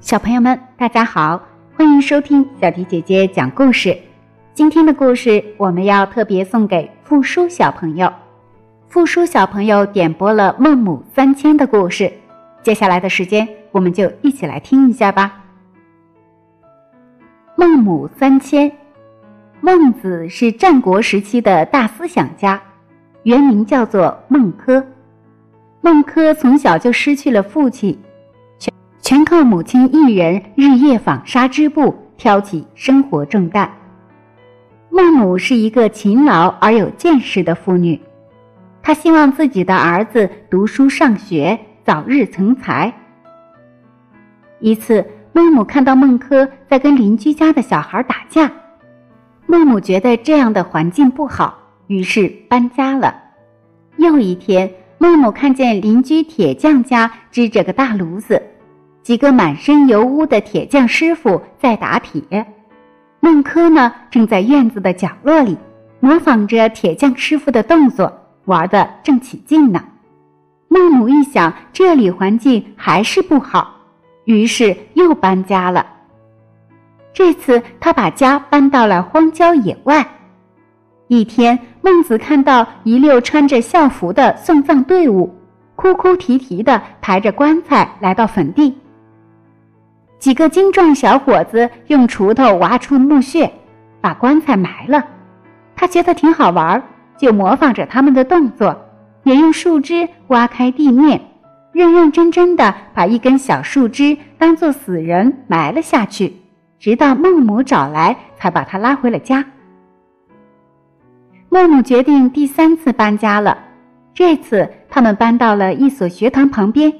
小朋友们，大家好，欢迎收听小迪姐姐讲故事。今天的故事我们要特别送给付书小朋友。付书小朋友点播了《孟母三迁》的故事，接下来的时间我们就一起来听一下吧。孟母三迁，孟子是战国时期的大思想家，原名叫做孟轲。孟轲从小就失去了父亲，全靠母亲一人日夜纺纱织布，挑起生活重担。孟母是一个勤劳而有见识的妇女，她希望自己的儿子读书上学，早日成才。一次，孟母看到孟轲在跟邻居家的小孩打架，孟母觉得这样的环境不好，于是搬家了。又一天。孟母看见邻居铁匠家支着个大炉子，几个满身油污的铁匠师傅在打铁，孟轲呢正在院子的角落里模仿着铁匠师傅的动作，玩得正起劲呢。孟母一想，这里环境还是不好，于是又搬家了。这次他把家搬到了荒郊野外。一天，孟子看到一溜穿着校服的送葬队伍，哭哭啼啼的抬着棺材来到坟地。几个精壮小伙子用锄头挖出墓穴，把棺材埋了。他觉得挺好玩，就模仿着他们的动作，也用树枝挖开地面，认认真真的把一根小树枝当做死人埋了下去，直到孟母找来，才把他拉回了家。孟母决定第三次搬家了。这次他们搬到了一所学堂旁边，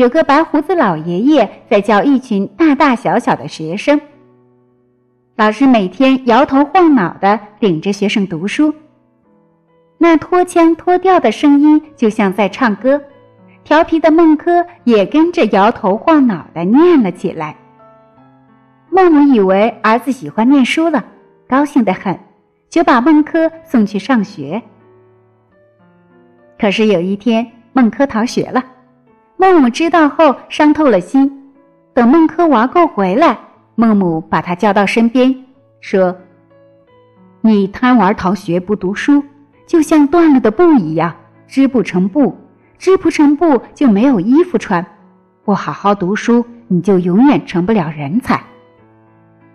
有个白胡子老爷爷在教一群大大小小的学生。老师每天摇头晃脑的领着学生读书，那拖腔拖调的声音就像在唱歌。调皮的孟轲也跟着摇头晃脑的念了起来。孟母以为儿子喜欢念书了，高兴得很。就把孟轲送去上学。可是有一天，孟轲逃学了，孟母知道后伤透了心。等孟轲玩够回来，孟母把他叫到身边，说：“你贪玩逃学不读书，就像断了的布一样，织不成布，织不成布就没有衣服穿。不好好读书，你就永远成不了人才。”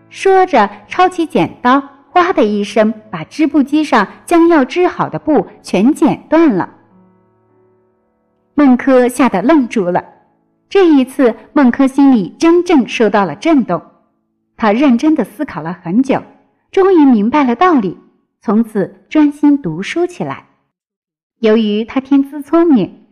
说着，抄起剪刀。哗的一声，把织布机上将要织好的布全剪断了。孟轲吓得愣住了。这一次，孟轲心里真正受到了震动。他认真的思考了很久，终于明白了道理，从此专心读书起来。由于他天资聪明，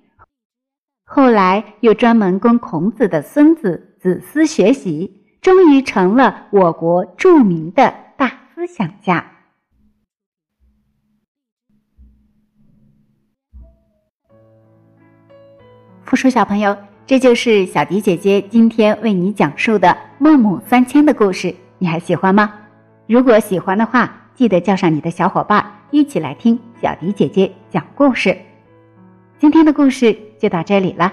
后来又专门跟孔子的孙子子思学习，终于成了我国著名的大。思想家，复述小朋友，这就是小迪姐姐今天为你讲述的《孟母三迁》的故事，你还喜欢吗？如果喜欢的话，记得叫上你的小伙伴一起来听小迪姐姐讲故事。今天的故事就到这里了，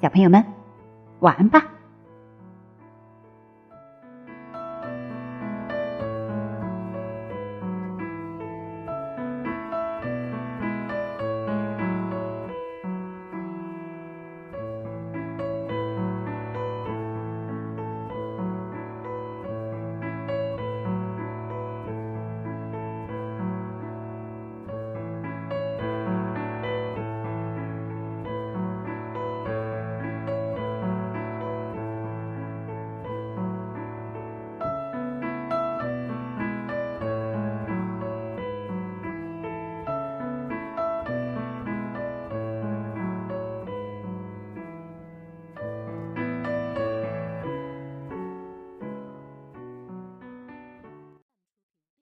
小朋友们，晚安吧。